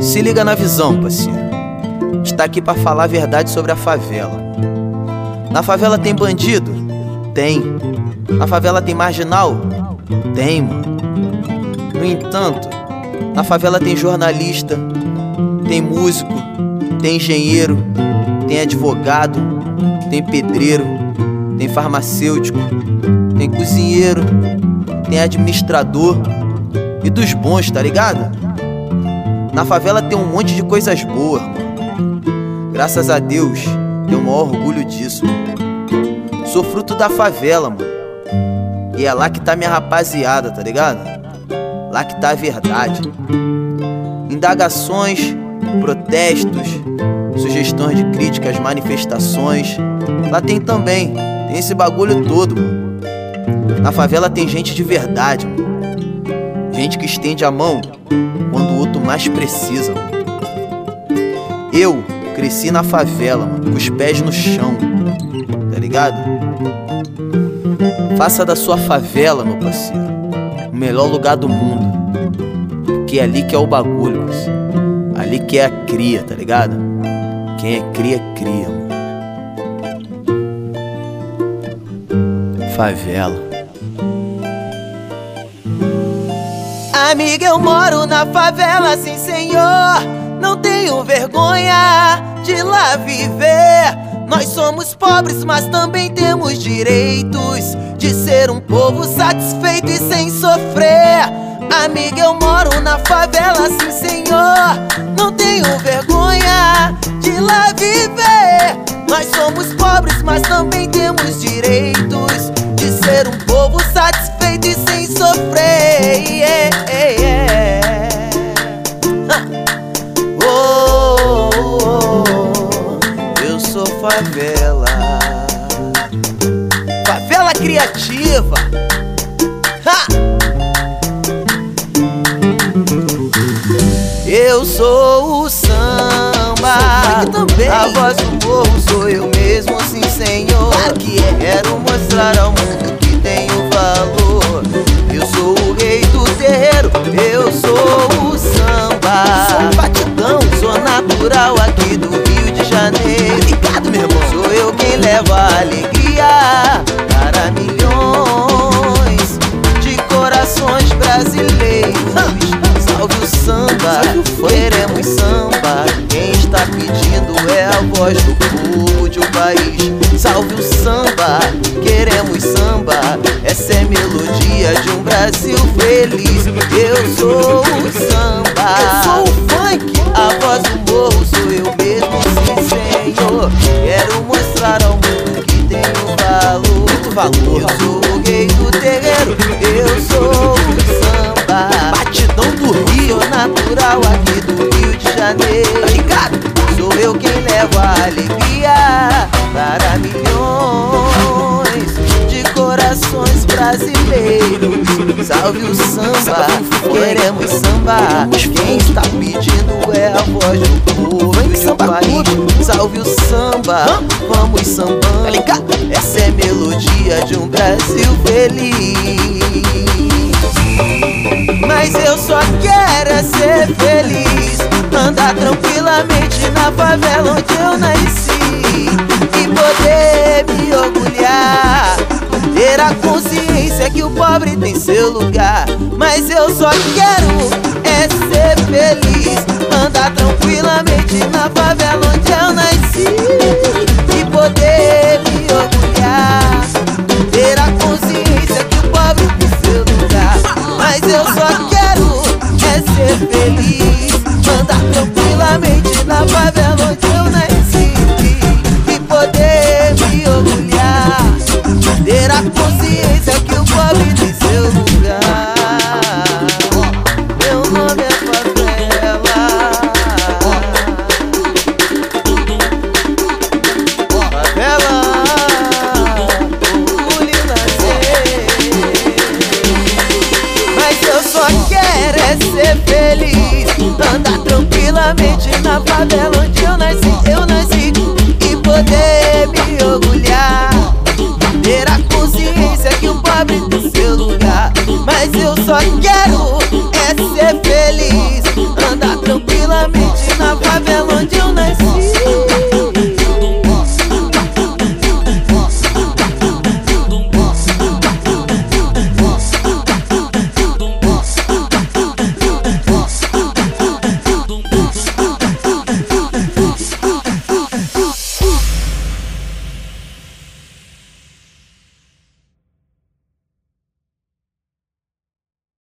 Se liga na visão, parceiro. Está aqui para falar a verdade sobre a favela. Na favela tem bandido? Tem. Na favela tem marginal? Tem, mano. No entanto, na favela tem jornalista, tem músico, tem engenheiro, tem advogado, tem pedreiro, tem farmacêutico, tem cozinheiro, tem administrador e dos bons, tá ligado? Na favela tem um monte de coisas boas, mano. Graças a Deus, tenho o maior orgulho disso. Sou fruto da favela, mano. E é lá que tá minha rapaziada, tá ligado? Lá que tá a verdade. Indagações, protestos, sugestões de críticas, manifestações. Lá tem também, tem esse bagulho todo, mano. Na favela tem gente de verdade, mano. Gente que estende a mão quando o outro mais precisa, mano. Eu cresci na favela, mano, com os pés no chão, tá ligado? Faça da sua favela, meu parceiro, o melhor lugar do mundo. Porque é ali que é o bagulho, parceiro. Ali que é a cria, tá ligado? Quem é cria, cria, mano. Favela. Amiga, eu moro na favela, sim senhor. Não tenho vergonha de lá viver. Nós somos pobres, mas também temos direitos de ser um povo satisfeito e sem sofrer. Amiga, eu moro na favela, sim senhor. Não tenho vergonha de lá viver. Nós somos pobres, mas também temos direitos de ser um povo satisfeito favela. Favela criativa. Ha! Eu sou o samba. A voz do morro sou eu mesmo, sim, senhor. Claro que é. Quero mostrar ao mundo que tenho valor. Eu sou o rei do terreiro, eu sou o samba. Sou batidão. Sou natural aqui leva alegria para milhões de corações brasileiros. Salve o samba, queremos samba. Quem está pedindo é a voz do povo de um país. Salve o samba, queremos samba. Essa é a melodia de um Brasil feliz. Eu sou o samba. Eu sou o funk. A voz do do Rio. Natural aqui do Rio de Tá Janeiro ligado? Sou eu quem leva a alegria para milhões de corações brasileiros. Salve o samba, queremos samba. Quem está pedindo é a voz do povo Vem samba país. Salve o samba, vamos Tá sambando. ligado? Essa é a melodia de um Brasil feliz. Mas eu só quero é ser feliz. Andar tranquilamente na favela onde eu nasci. E poder me orgulhar. Ter a consciência que o pobre tem seu lugar. Mas eu só quero é ser feliz. Andar tranquilamente na favela onde Tranquilamente na favela onde eu nasci Eu nasci e poder me orgulhar. Ter a consciência que o pobre tem seu lugar Mas eu só quero